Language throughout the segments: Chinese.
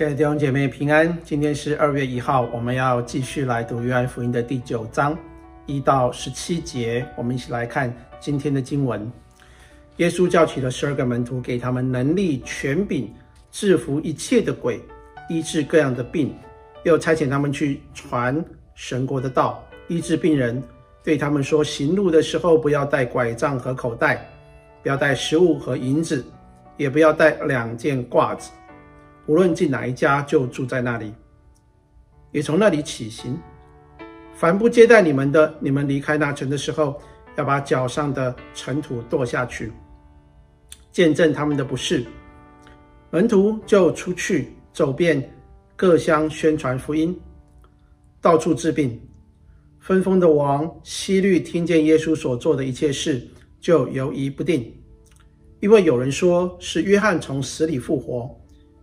亲爱的弟兄姐妹平安，今天是二月一号，我们要继续来读约翰福音的第九章一到十七节，我们一起来看今天的经文。耶稣叫起了十二个门徒，给他们能力、权柄，制服一切的鬼，医治各样的病，又差遣他们去传神国的道，医治病人，对他们说：行路的时候，不要带拐杖和口袋，不要带食物和银子，也不要带两件褂子。无论进哪一家，就住在那里，也从那里起行。凡不接待你们的，你们离开那城的时候，要把脚上的尘土跺下去。见证他们的不是，门徒就出去走遍各乡，宣传福音，到处治病。分封的王希律听见耶稣所做的一切事，就犹疑不定，因为有人说是约翰从死里复活，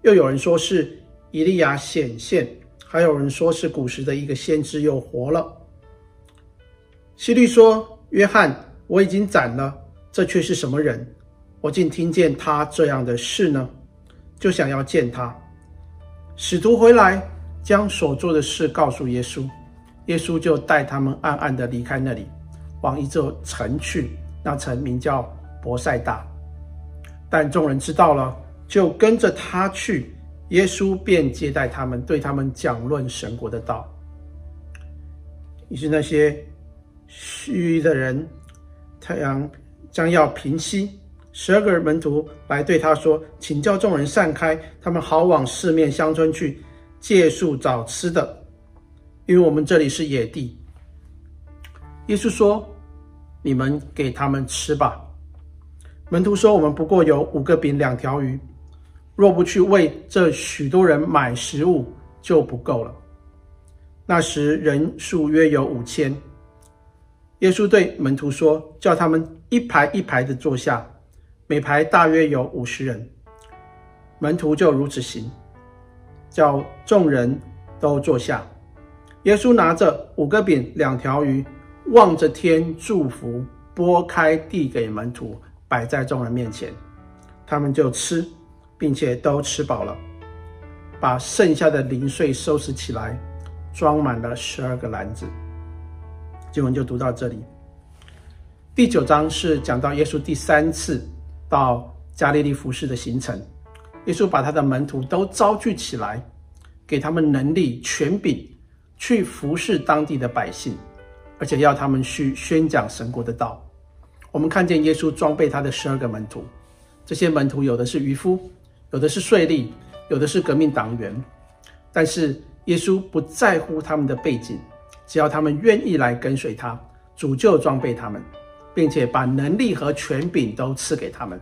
又有人说是以利亚显现，还有人说是古时的一个先知又活了。希律说：“约翰我已经斩了，这却是什么人？”我竟听见他这样的事呢，就想要见他。使徒回来，将所做的事告诉耶稣，耶稣就带他们暗暗的离开那里，往一座城去，那城名叫伯赛大。但众人知道了，就跟着他去。耶稣便接待他们，对他们讲论神国的道。于是那些虚的人，太阳将要平息。十二个门徒来对他说：“请叫众人散开，他们好往四面乡村去借宿找吃的，因为我们这里是野地。”耶稣说：“你们给他们吃吧。”门徒说：“我们不过有五个饼两条鱼，若不去为这许多人买食物，就不够了。”那时人数约有五千。耶稣对门徒说：“叫他们一排一排的坐下。”每排大约有五十人，门徒就如此行，叫众人都坐下。耶稣拿着五个饼两条鱼，望着天祝福，拨开递给门徒，摆在众人面前，他们就吃，并且都吃饱了，把剩下的零碎收拾起来，装满了十二个篮子。经文就读到这里。第九章是讲到耶稣第三次。到加利利服饰的行程，耶稣把他的门徒都召聚起来，给他们能力、权柄，去服侍当地的百姓，而且要他们去宣讲神国的道。我们看见耶稣装备他的十二个门徒，这些门徒有的是渔夫，有的是税吏，有的是革命党员，但是耶稣不在乎他们的背景，只要他们愿意来跟随他，主就装备他们。并且把能力和权柄都赐给他们。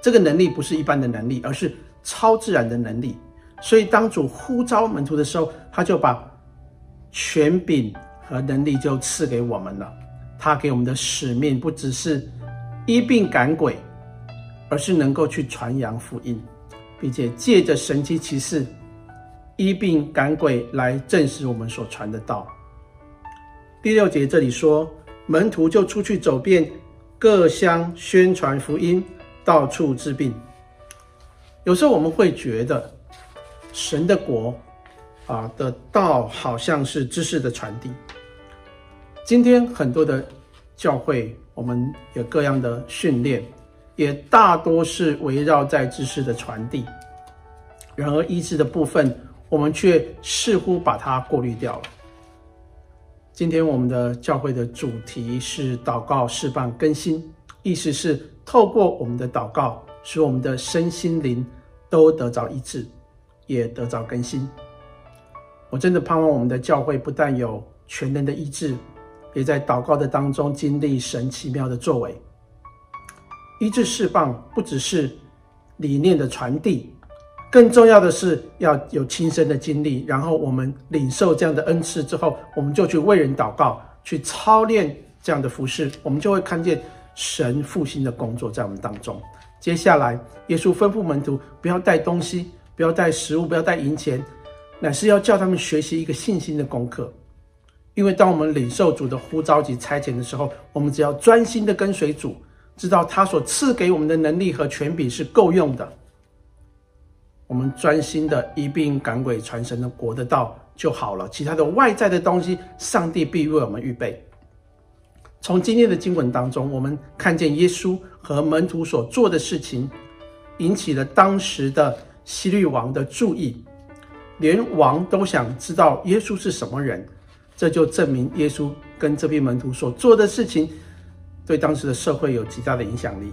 这个能力不是一般的能力，而是超自然的能力。所以当主呼召门徒的时候，他就把权柄和能力就赐给我们了。他给我们的使命不只是医病赶鬼，而是能够去传扬福音，并且借着神迹奇事医病赶鬼来证实我们所传的道。第六节这里说。门徒就出去走遍各乡，宣传福音，到处治病。有时候我们会觉得，神的国啊的道好像是知识的传递。今天很多的教会，我们有各样的训练，也大多是围绕在知识的传递。然而医治的部分，我们却似乎把它过滤掉了。今天我们的教会的主题是祷告、释放、更新，意思是透过我们的祷告，使我们的身心灵都得着医治，也得着更新。我真的盼望我们的教会不但有全能的医治，也在祷告的当中经历神奇妙的作为。医治释放不只是理念的传递。更重要的是要有亲身的经历，然后我们领受这样的恩赐之后，我们就去为人祷告，去操练这样的服事，我们就会看见神复兴的工作在我们当中。接下来，耶稣吩咐门徒不要带东西，不要带食物，不要带银钱，乃是要叫他们学习一个信心的功课。因为当我们领受主的呼召及差遣的时候，我们只要专心的跟随主，知道他所赐给我们的能力和权柄是够用的。我们专心的一病赶鬼传神的国的道就好了，其他的外在的东西，上帝必为我们预备。从今天的经文当中，我们看见耶稣和门徒所做的事情，引起了当时的希律王的注意，连王都想知道耶稣是什么人，这就证明耶稣跟这批门徒所做的事情，对当时的社会有极大的影响力。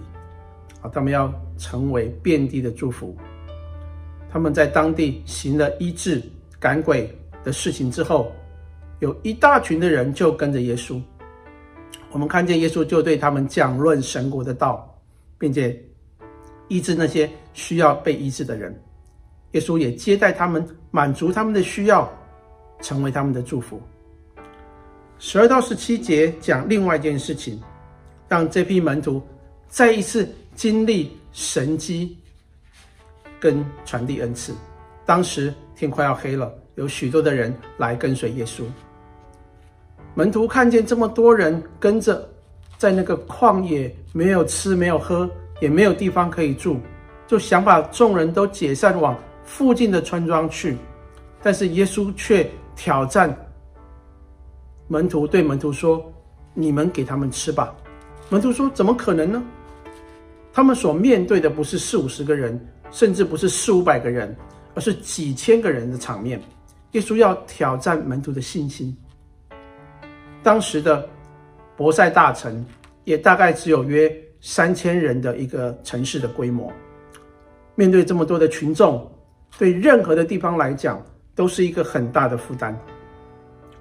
啊，他们要成为遍地的祝福。他们在当地行了医治、赶鬼的事情之后，有一大群的人就跟着耶稣。我们看见耶稣就对他们讲论神国的道，并且医治那些需要被医治的人。耶稣也接待他们，满足他们的需要，成为他们的祝福。十二到十七节讲另外一件事情，让这批门徒再一次。经历神迹跟传递恩赐，当时天快要黑了，有许多的人来跟随耶稣。门徒看见这么多人跟着，在那个旷野没有吃、没有喝，也没有地方可以住，就想把众人都解散往附近的村庄去。但是耶稣却挑战门徒，对门徒说：“你们给他们吃吧。”门徒说：“怎么可能呢？”他们所面对的不是四五十个人，甚至不是四五百个人，而是几千个人的场面。耶稣要挑战门徒的信心。当时的伯赛大城也大概只有约三千人的一个城市的规模。面对这么多的群众，对任何的地方来讲都是一个很大的负担。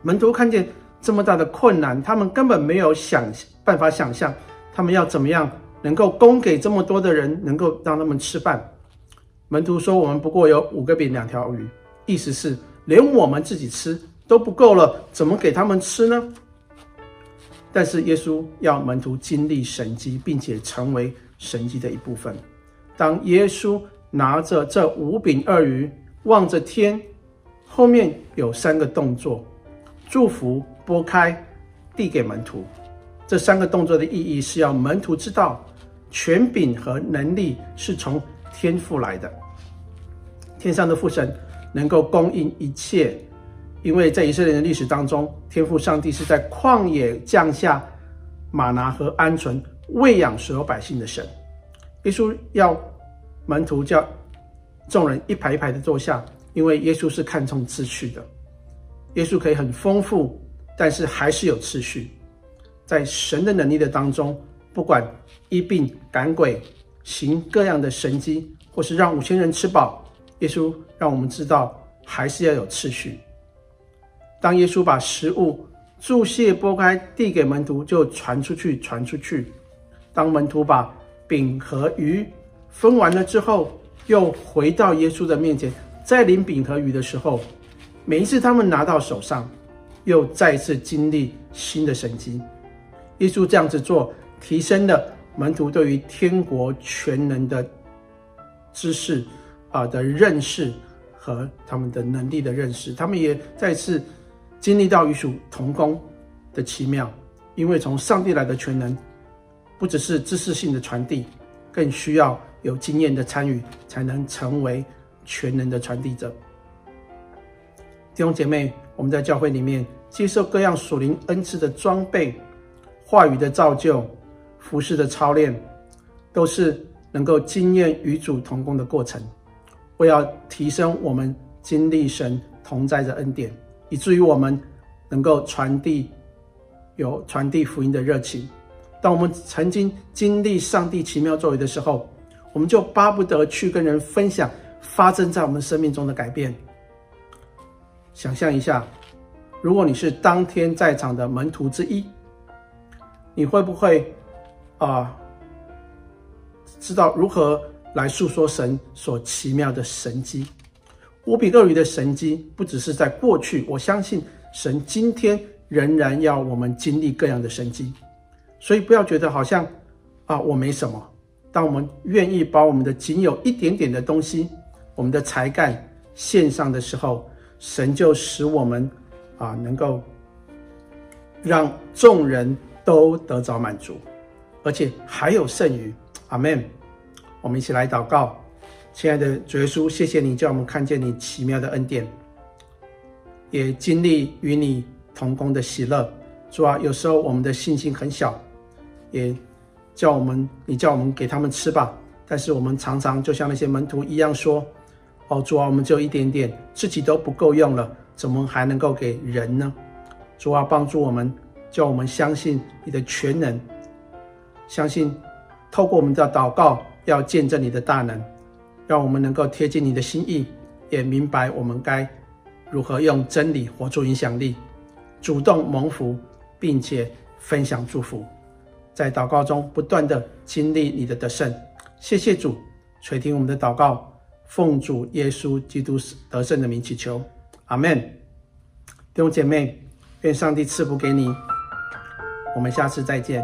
门徒看见这么大的困难，他们根本没有想办法想象他们要怎么样。能够供给这么多的人，能够让他们吃饭。门徒说：“我们不过有五个饼两条鱼，意思是连我们自己吃都不够了，怎么给他们吃呢？”但是耶稣要门徒经历神迹，并且成为神迹的一部分。当耶稣拿着这五饼二鱼，望着天，后面有三个动作：祝福、拨开、递给门徒。这三个动作的意义是要门徒知道。权柄和能力是从天父来的，天上的父神能够供应一切，因为在以色列的历史当中，天父上帝是在旷野降下马拿和鹌鹑喂养所有百姓的神。耶稣要门徒叫众人一排一排的坐下，因为耶稣是看重秩序的。耶稣可以很丰富，但是还是有次序，在神的能力的当中。不管医病赶鬼，行各样的神迹，或是让五千人吃饱，耶稣让我们知道还是要有次序。当耶稣把食物注谢拨开递给门徒，就传出去，传出去。当门徒把饼和鱼分完了之后，又回到耶稣的面前，再领饼和鱼的时候，每一次他们拿到手上，又再次经历新的神迹。耶稣这样子做。提升了门徒对于天国全能的知识啊的认识和他们的能力的认识，他们也再次经历到与主同工的奇妙，因为从上帝来的全能，不只是知识性的传递，更需要有经验的参与，才能成为全能的传递者。弟兄姐妹，我们在教会里面接受各样属灵恩赐的装备、话语的造就。服事的操练，都是能够经验与主同工的过程，为要提升我们经历神同在的恩典，以至于我们能够传递有传递福音的热情。当我们曾经经历上帝奇妙作为的时候，我们就巴不得去跟人分享发生在我们生命中的改变。想象一下，如果你是当天在场的门徒之一，你会不会？啊，知道如何来诉说神所奇妙的神迹，无比鳄鱼的神迹，不只是在过去，我相信神今天仍然要我们经历各样的神迹，所以不要觉得好像啊我没什么。当我们愿意把我们的仅有一点点的东西，我们的才干献上的时候，神就使我们啊能够让众人都得着满足。而且还有剩余，阿门。我们一起来祷告，亲爱的主耶稣，谢谢你叫我们看见你奇妙的恩典，也经历与你同工的喜乐。主啊，有时候我们的信心很小，也叫我们，你叫我们给他们吃吧。但是我们常常就像那些门徒一样说：“哦，主啊，我们只有一点点，自己都不够用了，怎么还能够给人呢？”主啊，帮助我们，叫我们相信你的全能，相信透过我们的祷告，要见证你的大能，让我们能够贴近你的心意，也明白我们该如何用真理活出影响力，主动蒙福，并且分享祝福，在祷告中不断地经历你的得胜。谢谢主，垂听我们的祷告，奉主耶稣基督得胜的名祈求，阿门。弟兄姐妹，愿上帝赐福给你，我们下次再见。